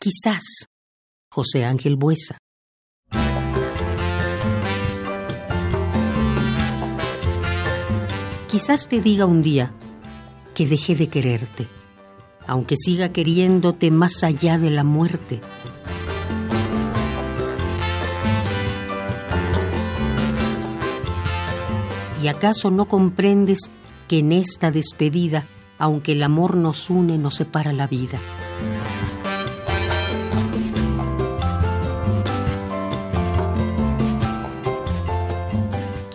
Quizás José Ángel Buesa. Quizás te diga un día que dejé de quererte, aunque siga queriéndote más allá de la muerte. ¿Y acaso no comprendes que en esta despedida, aunque el amor nos une, nos separa la vida?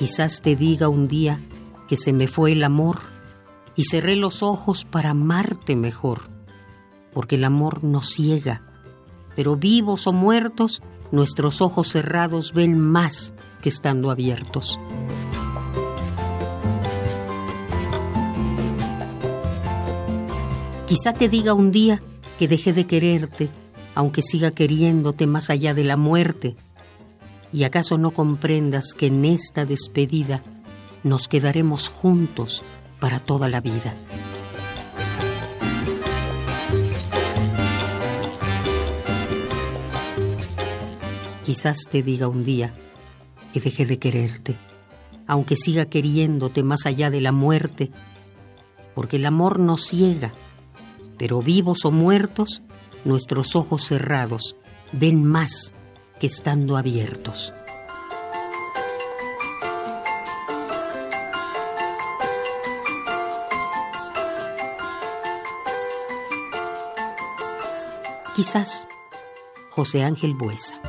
Quizás te diga un día que se me fue el amor y cerré los ojos para amarte mejor, porque el amor nos ciega, pero vivos o muertos, nuestros ojos cerrados ven más que estando abiertos. Quizá te diga un día que dejé de quererte, aunque siga queriéndote más allá de la muerte, ¿Y acaso no comprendas que en esta despedida nos quedaremos juntos para toda la vida? Quizás te diga un día que dejé de quererte, aunque siga queriéndote más allá de la muerte, porque el amor nos ciega, pero vivos o muertos, nuestros ojos cerrados ven más estando abiertos. Quizás José Ángel Buesa.